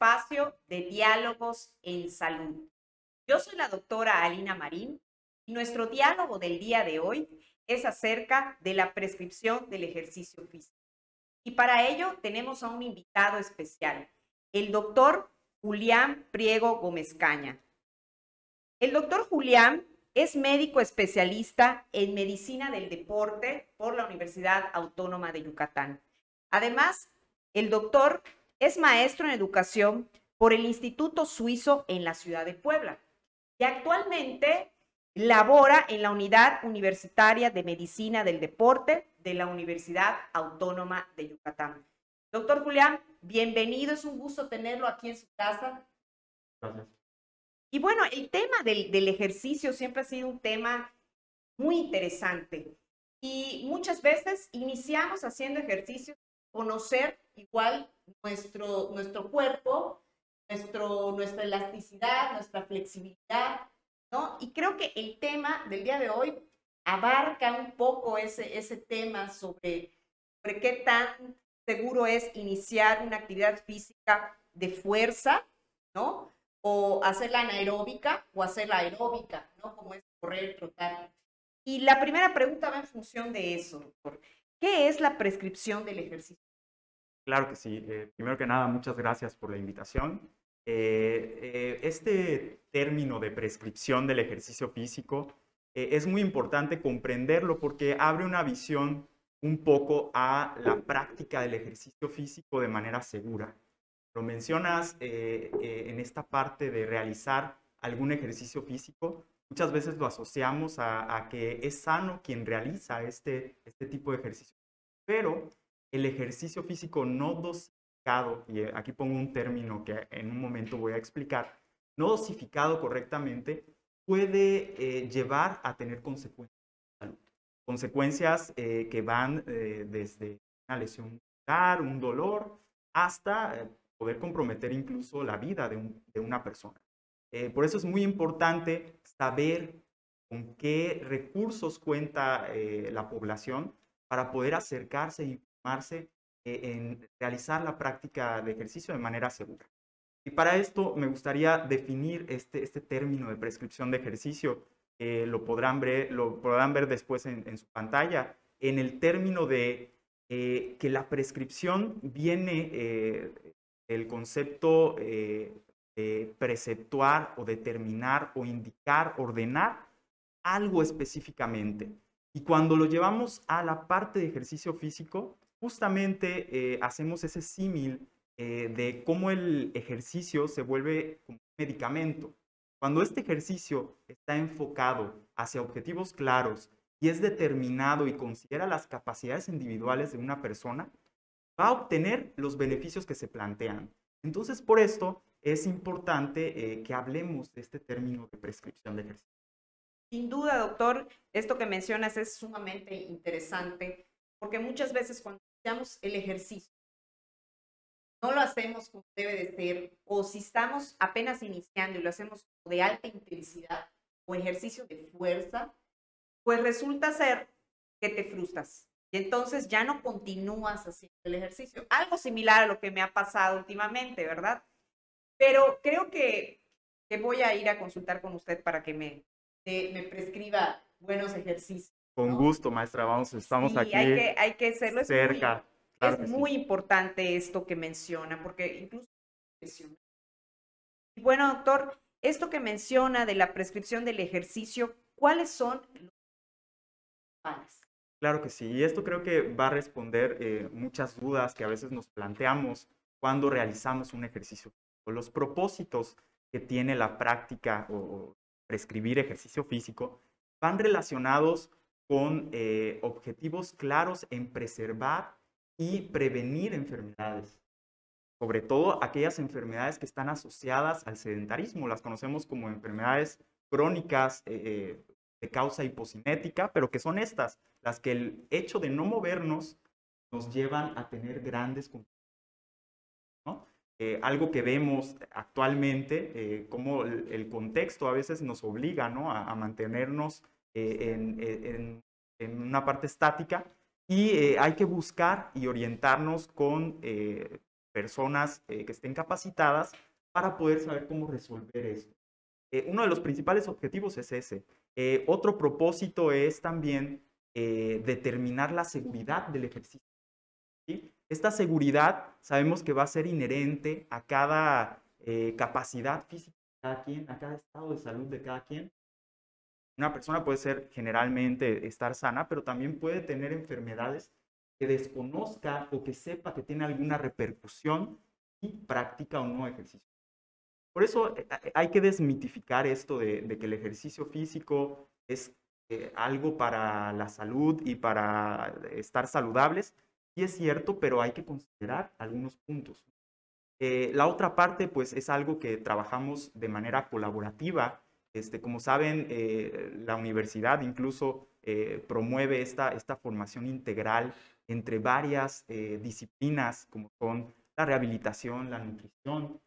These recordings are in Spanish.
Espacio de diálogos en salud. Yo soy la doctora Alina Marín y nuestro diálogo del día de hoy es acerca de la prescripción del ejercicio físico. Y para ello tenemos a un invitado especial, el doctor Julián Priego Gómez Caña. El doctor Julián es médico especialista en medicina del deporte por la Universidad Autónoma de Yucatán. Además, el doctor es maestro en educación por el Instituto Suizo en la ciudad de Puebla y actualmente labora en la Unidad Universitaria de Medicina del Deporte de la Universidad Autónoma de Yucatán. Doctor Julián, bienvenido, es un gusto tenerlo aquí en su casa. Gracias. Y bueno, el tema del, del ejercicio siempre ha sido un tema muy interesante y muchas veces iniciamos haciendo ejercicio, conocer igual nuestro, nuestro cuerpo, nuestro, nuestra elasticidad, nuestra flexibilidad, ¿no? Y creo que el tema del día de hoy abarca un poco ese, ese tema sobre, sobre qué tan seguro es iniciar una actividad física de fuerza, ¿no? O hacerla anaeróbica o hacerla aeróbica, ¿no? Como es correr, trotar. Y la primera pregunta va en función de eso, doctor. ¿Qué es la prescripción del ejercicio? Claro que sí. Eh, primero que nada, muchas gracias por la invitación. Eh, eh, este término de prescripción del ejercicio físico es muy importante comprenderlo porque abre una visión un poco a la práctica del ejercicio físico de manera segura. Lo mencionas en esta parte de realizar algún ejercicio físico. Muchas veces lo asociamos a, a que es sano quien realiza este, este tipo de ejercicio. Pero el ejercicio físico no dosificado, y eh, aquí pongo un término que en un momento voy a explicar, no dosificado correctamente puede eh, llevar a tener consecuencias Consecuencias eh, que van desde una lesión muscular, un dolor, hasta poder comprometer incluso la vida de, de una persona. por eso es muy importante saber con qué recursos cuenta la población para poder acercarse y eh, en realizar la práctica de ejercicio de manera segura. Y para esto me gustaría definir este, este término de prescripción de ejercicio, lo, podrán ver, lo podrán ver después en, su pantalla, en el término de eh, que la prescripción viene eh, el concepto de preceptuar o determinar o indicar, ordenar algo específicamente. Y cuando lo llevamos a la parte de ejercicio físico, justamente eh, hacemos ese símil eh, de cómo el ejercicio se vuelve un medicamento. Cuando este ejercicio está enfocado hacia objetivos claros y es determinado y considera las capacidades individuales de una persona, va a obtener los beneficios que se plantean. Entonces, por esto es importante eh, que hablemos de este término de prescripción de ejercicio. Sin duda, doctor, esto que mencionas es sumamente interesante, porque muchas veces cuando el ejercicio, no lo hacemos como debe de ser, o si estamos apenas iniciando y lo hacemos de alta intensidad o ejercicio de fuerza, pues resulta ser que te frustras. Y entonces ya no continúas haciendo el ejercicio. Algo similar a lo que me ha pasado últimamente, ¿verdad? Pero creo que, que voy a ir a consultar con usted para que me, me prescriba buenos ejercicios. Con gusto, maestra, vamos, estamos aquí. Hay que, hay que hacerlo. cerca. Es muy, importante esto que menciona, porque incluso... Y bueno, doctor, esto que menciona de la prescripción del ejercicio, ¿cuáles son los Claro que sí, y esto creo que va a responder eh, muchas dudas que a veces nos planteamos cuando realizamos un ejercicio. Los propósitos que tiene la práctica o prescribir ejercicio físico van relacionados con eh, objetivos claros en preservar y prevenir enfermedades, sobre todo aquellas enfermedades que están asociadas al sedentarismo, las conocemos como enfermedades crónicas eh, eh, de causa hipocinética, pero que son estas, las que el hecho de no movernos nos llevan a tener grandes ¿no? algo que vemos actualmente, como el, contexto a veces nos obliga ¿no? a mantenernos eh, en, en, una parte estática y eh, hay que buscar y orientarnos con eh, personas que estén capacitadas para poder saber cómo resolver esto. uno de los principales objetivos es ese. otro propósito es también determinar la seguridad del ejercicio. Esta seguridad sabemos que va a ser inherente a cada capacidad física de cada quien, a cada estado de salud de cada quien. Una persona puede ser generalmente estar sana, pero también puede tener enfermedades que desconozca o que sepa que tiene alguna repercusión y practica o no ejercicio. Por eso eh, eh, hay que desmitificar esto de, que el ejercicio físico es eh, algo para la salud y para estar saludables. Sí es cierto, pero hay que considerar algunos puntos. la otra parte, pues, es algo que trabajamos de manera colaborativa este, como saben, eh, la universidad incluso eh, promueve esta, esta formación integral entre varias eh, disciplinas como son la rehabilitación, la nutrición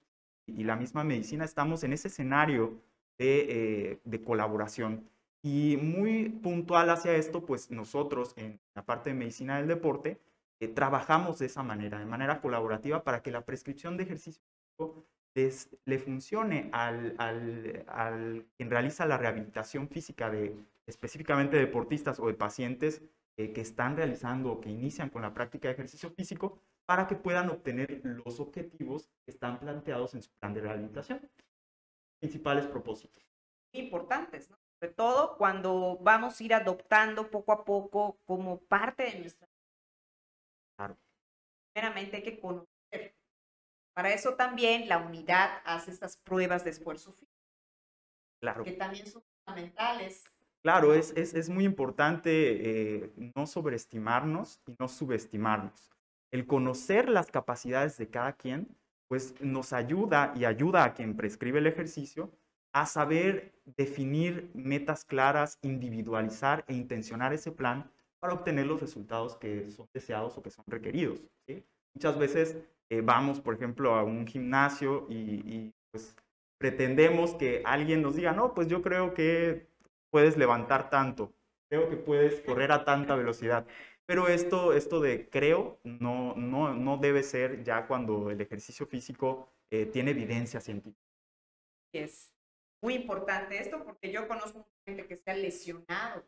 y la misma medicina. Estamos en ese escenario de, de colaboración. Y muy puntual hacia esto, pues nosotros en la parte de medicina del deporte trabajamos de esa manera, de manera colaborativa para que la prescripción de ejercicio le funcione al, al, quien realiza la rehabilitación física de específicamente deportistas o de pacientes eh, que están realizando o que inician con la práctica de ejercicio físico para que puedan obtener los objetivos que están planteados en su plan de rehabilitación. Principales propósitos. Importantes, ¿no? Sobre todo cuando vamos a ir adoptando poco a poco como parte de nuestra... Claro. Primeramente hay que conocer para eso también la unidad hace estas pruebas de esfuerzo físico. Claro. Que también son fundamentales. Claro, es, es, es muy importante eh, no sobreestimarnos y no subestimarnos. El conocer las capacidades de cada quien, pues nos ayuda y ayuda a quien prescribe el ejercicio a saber definir metas claras, individualizar e intencionar ese plan para obtener los resultados que son deseados o que son requeridos. ¿sí? Muchas veces eh, vamos, por ejemplo, a un gimnasio y, pues pretendemos que alguien nos diga, no, pues yo creo que puedes levantar tanto, creo que puedes correr a tanta velocidad. Pero esto, esto de creo no, no, no debe ser ya cuando el ejercicio físico eh, tiene evidencia científica. Es muy importante esto porque yo conozco gente que se ha lesionado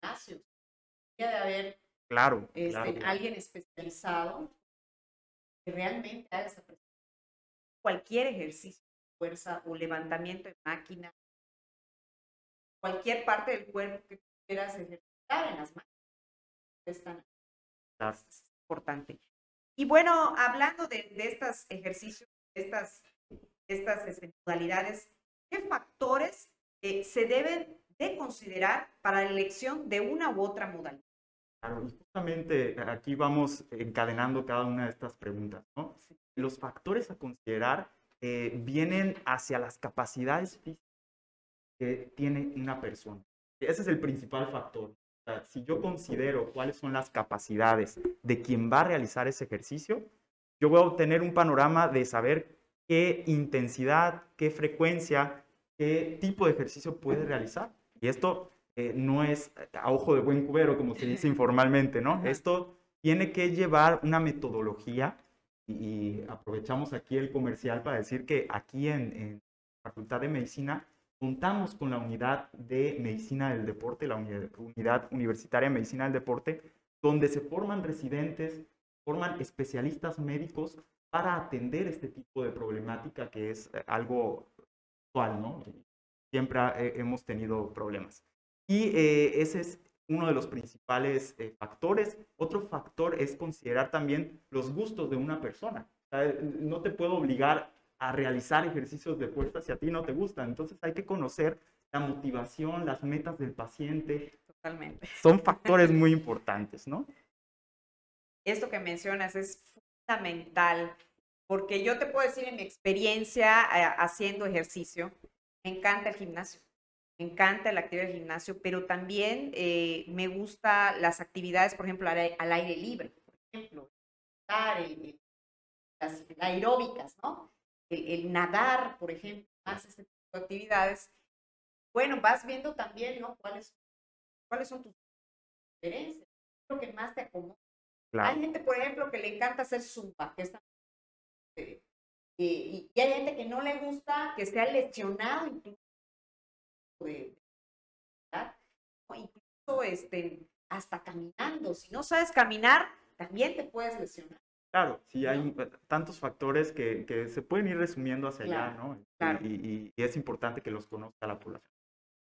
gimnasios. Debe haber claro, este, alguien especializado realmente hagas cualquier ejercicio de fuerza o levantamiento de máquina, cualquier parte del cuerpo que quieras ejercitar en las máquinas. Es tan importante. Y bueno, hablando de, de estos ejercicios, de estas, estas este, modalidades, ¿qué factores eh, se deben de considerar para la elección de una u otra modalidad? Claro, y justamente aquí vamos encadenando cada una de estas preguntas, ¿no? Los factores a considerar eh, vienen hacia las capacidades físicas que tiene una persona. Ese es el principal factor. O sea, si yo considero cuáles son las capacidades de quien va a realizar ese ejercicio, yo voy a obtener un panorama de saber qué intensidad, qué frecuencia, qué tipo de ejercicio puede realizar. Y esto eh, no es a ojo de buen cubero, como se dice informalmente, ¿no? Esto tiene que llevar una metodología y, aprovechamos aquí el comercial para decir que aquí en, la Facultad de Medicina contamos con la unidad de medicina del deporte, la unidad universitaria de medicina del deporte, donde se forman residentes, forman especialistas médicos para atender este tipo de problemática que es eh, algo actual, ¿no? Siempre hemos tenido problemas. Y eh, ese es uno de los principales eh, factores. Otro factor es considerar también los gustos de una persona. no te puedo obligar a realizar ejercicios de fuerza si a ti no te gustan. Entonces hay que conocer la motivación, las metas del paciente. Totalmente. Son factores muy importantes, ¿no? Esto que mencionas es fundamental porque yo te puedo decir en mi experiencia eh, haciendo ejercicio, me encanta el gimnasio encanta la actividad del gimnasio, pero también eh, me gusta las actividades, por ejemplo, al, aire libre, por ejemplo, las aeróbicas, ¿no? El, nadar, por ejemplo, más este tipo de actividades. Bueno, vas viendo también, ¿no? ¿Cuáles, cuáles son tus preferencias? Lo que más te acomoda. Hay gente, por ejemplo, que le encanta hacer zumba, que está Eh, y, hay gente que no le gusta que sea lesionado incluso de, incluso este, hasta caminando. Si no sabes caminar, también te puedes lesionar. Claro, sí, hay tantos factores que, que, se pueden ir resumiendo hacia allá, ¿no? Y, y, es importante que los conozca la población.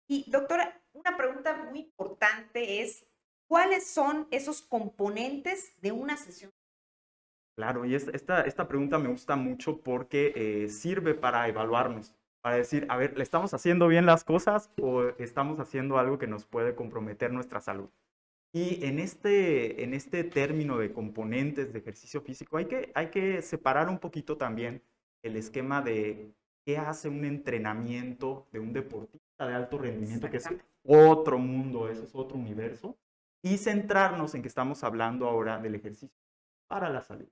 Y doctora, una pregunta muy importante es, ¿cuáles son esos componentes de una sesión? Claro, y esta, esta pregunta me gusta mucho porque eh, sirve para evaluarnos, para decir, a ver, ¿le estamos haciendo bien las cosas o estamos haciendo algo que nos puede comprometer nuestra salud? Y en este, en este término de componentes de ejercicio físico hay que, hay que separar un poquito también el esquema de qué hace un entrenamiento de un deportista de alto rendimiento, que es otro mundo, ese es otro universo, y centrarnos en que estamos hablando ahora del ejercicio para la salud.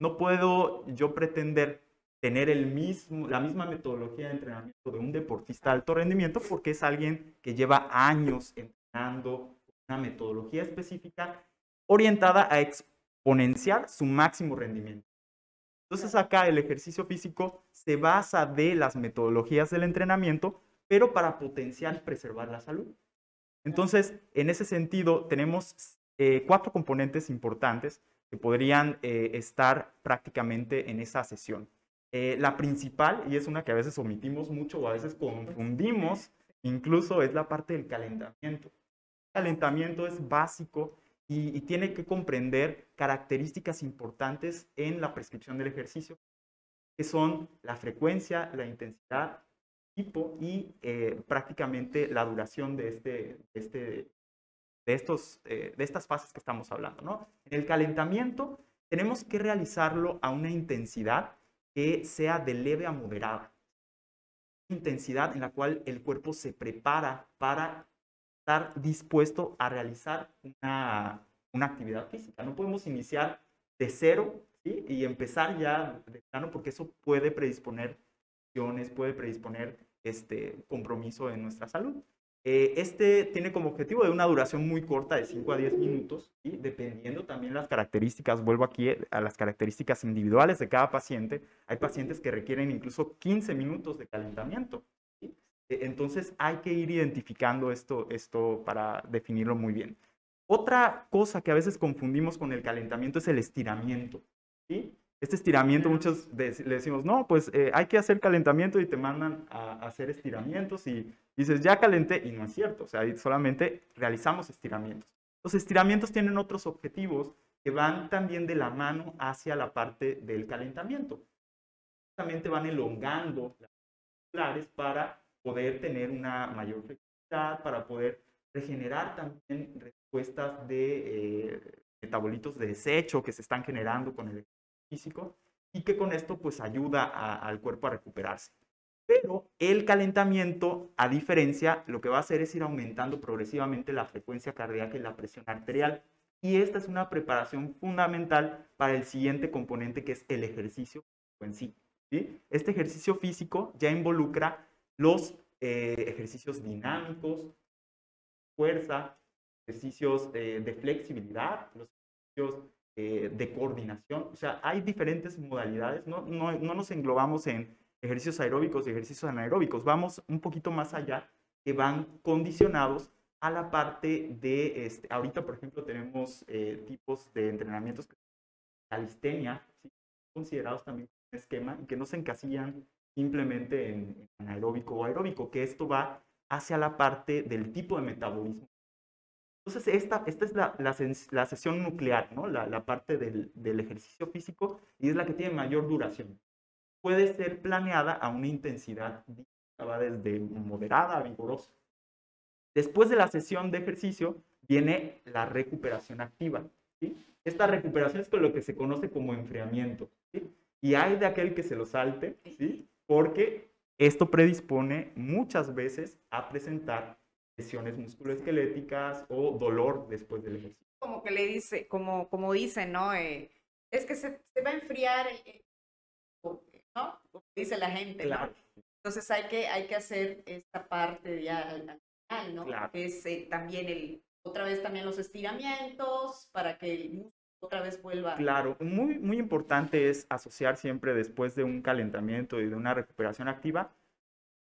No puedo yo pretender tener el mismo, la misma metodología de entrenamiento de un deportista de alto rendimiento porque es alguien que lleva años entrenando una metodología específica orientada a exponenciar su máximo rendimiento. Entonces acá el ejercicio físico se basa de las metodologías del entrenamiento, pero para potenciar y preservar la salud. Entonces, en ese sentido, tenemos eh, cuatro componentes importantes que podrían eh, estar prácticamente en esa sesión. Eh, la principal, y es una que a veces omitimos mucho o a veces confundimos, incluso es la parte del calentamiento calentamiento es básico y, tiene que comprender características importantes en la prescripción del ejercicio, que son la frecuencia, la intensidad, tipo y eh, prácticamente la duración de, este, este, de, estos, eh, de estas fases que estamos hablando. ¿no? En el calentamiento tenemos que realizarlo a una intensidad que sea de leve a moderada. Intensidad en la cual el cuerpo se prepara para estar dispuesto a realizar una, una actividad física. No podemos iniciar de cero y empezar ya de plano porque eso puede predisponer puede predisponer este compromiso en nuestra salud. Eh, este tiene como objetivo de una duración muy corta de 5 a 10 minutos y dependiendo también las características, vuelvo aquí a las características individuales de cada paciente, hay pacientes que requieren incluso 15 minutos de calentamiento. E, entonces hay que ir identificando esto, esto para definirlo muy bien. Otra cosa que a veces confundimos con el calentamiento es el estiramiento. ¿sí? Este estiramiento, muchos le decimos, no, pues eh, hay que hacer calentamiento y te mandan a, hacer estiramientos y dices, ya calenté, y no es cierto, o sea, solamente realizamos estiramientos. Los estiramientos tienen otros objetivos que van también de la mano hacia la parte del calentamiento. Justamente van elongando las musculares para poder tener una mayor flexibilidad, para poder regenerar también respuestas de eh, metabolitos de desecho que se están generando con el físico y que con esto pues ayuda al cuerpo a recuperarse. Pero el calentamiento, a diferencia, lo que va a hacer es ir aumentando progresivamente la frecuencia cardíaca y la presión arterial. Y esta es una preparación fundamental para el siguiente componente que es el ejercicio en sí. ¿sí? Este ejercicio físico ya involucra los eh, ejercicios dinámicos, fuerza, ejercicios eh, de flexibilidad, los ejercicios eh, de coordinación. O sea, hay diferentes modalidades, no, no, no nos englobamos en ejercicios aeróbicos y ejercicios anaeróbicos, vamos un poquito más allá, que van condicionados a la parte de, este, ahorita por ejemplo tenemos tipos de entrenamientos, calistenia, considerados también un esquema y que no se encasillan simplemente en, anaeróbico o aeróbico, que esto va hacia la parte del tipo de metabolismo. Entonces, esta, esta es la, la, sesión nuclear, ¿no? la, la parte del, del, ejercicio físico y es la que tiene mayor duración. Puede ser planeada a una intensidad, va desde moderada a vigorosa. Después de la sesión de ejercicio viene la recuperación activa. ¿sí? Esta recuperación es con lo que se conoce como enfriamiento. ¿sí? Y hay de aquel que se lo salte, ¿sí? porque esto predispone muchas veces a presentar lesiones musculoesqueléticas o dolor después del ejercicio. Como que le dice, como, como dicen, ¿no? Eh, es que se, se, va a enfriar, ¿no? Como dice la gente, claro. Entonces hay que, hay que hacer esta parte ya al final, ¿no? Claro. Es eh, también el, otra vez también los estiramientos para que el músculo otra vez vuelva. Claro, muy, muy importante es asociar siempre después de un calentamiento y de una recuperación activa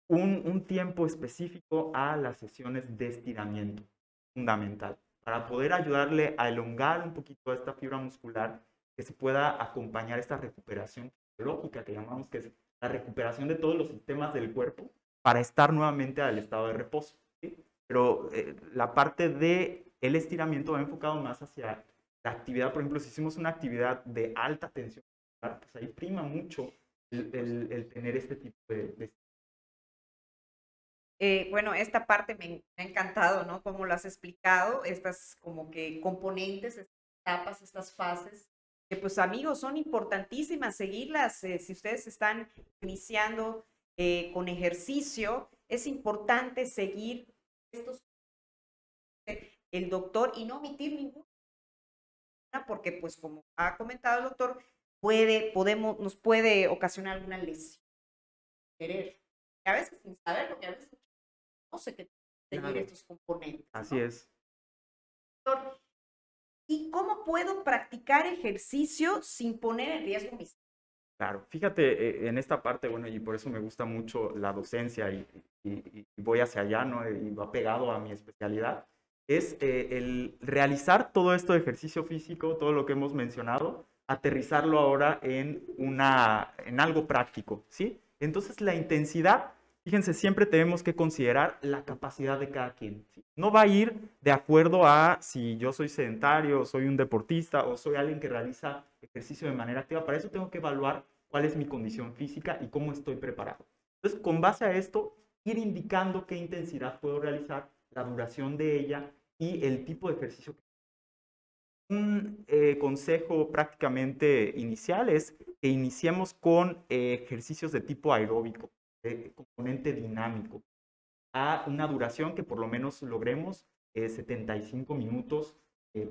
un, un tiempo específico a las sesiones de estiramiento, fundamental, para poder ayudarle a elongar un poquito esta fibra muscular que se pueda acompañar esta recuperación fisiológica que llamamos que es la recuperación de todos los sistemas del cuerpo para estar nuevamente al estado de reposo. Pero eh, la parte de el estiramiento va enfocado más hacia la actividad, por ejemplo, si hicimos una actividad de alta tensión, pues ahí prima mucho el, el, tener este tipo de... eh, bueno, esta parte me, ha encantado, ¿no? Como lo has explicado, estas como que componentes, estas etapas, estas fases, pues amigos, son importantísimas seguirlas. Eh, si ustedes están iniciando eh, con ejercicio, es importante seguir estos el doctor y no omitir ninguna porque pues como ha comentado el doctor, puede, podemos, nos puede ocasionar alguna lesión. Querer. a veces sin saber, porque a veces no sé qué seguir estos componentes. Así es. Doctor, ¿y cómo puedo practicar ejercicio sin poner en riesgo mis Claro, fíjate, eh, en esta parte, bueno, y por eso me gusta mucho la docencia y, y voy hacia allá, ¿no? Y va pegado a mi especialidad es eh, el realizar todo esto de ejercicio físico, todo lo que hemos mencionado, aterrizarlo ahora en, una, en algo práctico, ¿sí? Entonces la intensidad, fíjense, siempre tenemos que considerar la capacidad de cada quien. No va a ir de acuerdo a si yo soy sedentario, soy un deportista o soy alguien que realiza ejercicio de manera activa. Para eso tengo que evaluar cuál es mi condición física y cómo estoy preparado. Entonces, con base a esto, ir indicando qué intensidad puedo realizar la duración de ella y el tipo de ejercicio. Un eh, consejo prácticamente inicial es que iniciemos con eh, ejercicios de tipo aeróbico, de componente dinámico, a una duración que por lo menos logremos 75 eh, minutos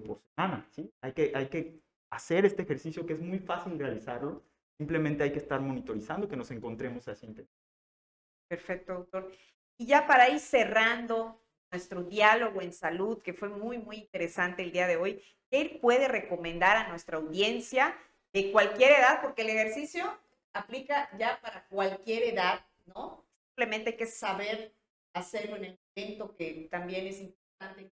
por semana. ¿sí? Hay, que, hay que hacer este ejercicio que es muy fácil realizarlo, simplemente hay que estar monitorizando que nos encontremos así. Perfecto, doctor. Y ya para ir cerrando, nuestro diálogo en salud, que fue muy, muy interesante el día de hoy. ¿Qué puede recomendar a nuestra audiencia de cualquier edad? Porque el ejercicio aplica ya para cualquier edad, ¿no? Simplemente hay que saber hacerlo en el momento que también es importante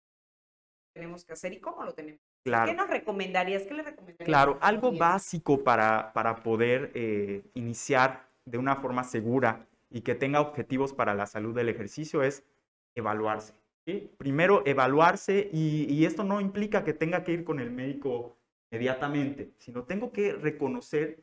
tenemos que hacer y cómo lo tenemos. Claro. ¿Qué nos recomendarías? ¿Qué le recomendarías? Claro, algo básico para, para poder eh, iniciar de una forma segura y que tenga objetivos para la salud del ejercicio es evaluarse. Primero, evaluarse y, esto no implica que tenga que ir con el médico inmediatamente, sino tengo que reconocer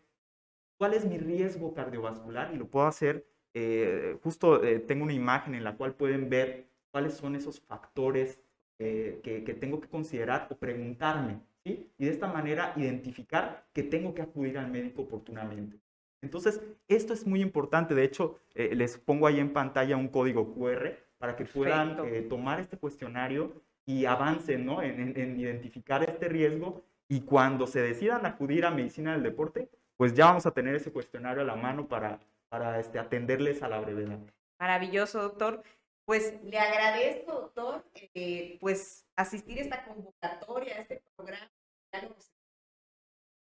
cuál es mi riesgo cardiovascular y lo puedo hacer, eh, justo eh, tengo una imagen en la cual pueden ver cuáles son esos factores eh, que, que, tengo que considerar o preguntarme, ¿sí? Y de esta manera identificar que tengo que acudir al médico oportunamente. Entonces, esto es muy importante. De hecho, les pongo ahí en pantalla un código QR para que puedan tomar este cuestionario y avancen ¿no? en, identificar este riesgo y cuando se decidan acudir a medicina del deporte, pues ya vamos a tener ese cuestionario a la mano para, para este, atenderles a la brevedad. Maravilloso, doctor. Pues le agradezco, doctor, eh, pues asistir a esta convocatoria, a este programa.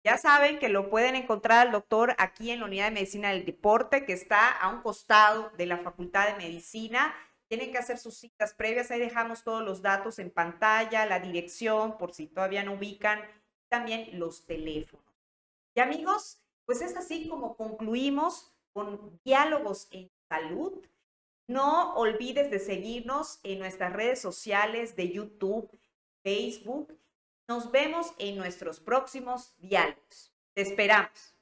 Ya saben que lo pueden encontrar al doctor aquí en la Unidad de Medicina del Deporte, que está a un costado de la Facultad de Medicina tienen que hacer sus citas previas. Ahí dejamos todos los datos en pantalla, la dirección, por si todavía no ubican, también los teléfonos. Y amigos, pues es así como concluimos con diálogos en salud. No olvides de seguirnos en nuestras redes sociales de YouTube, Facebook. Nos vemos en nuestros próximos diálogos. Te esperamos.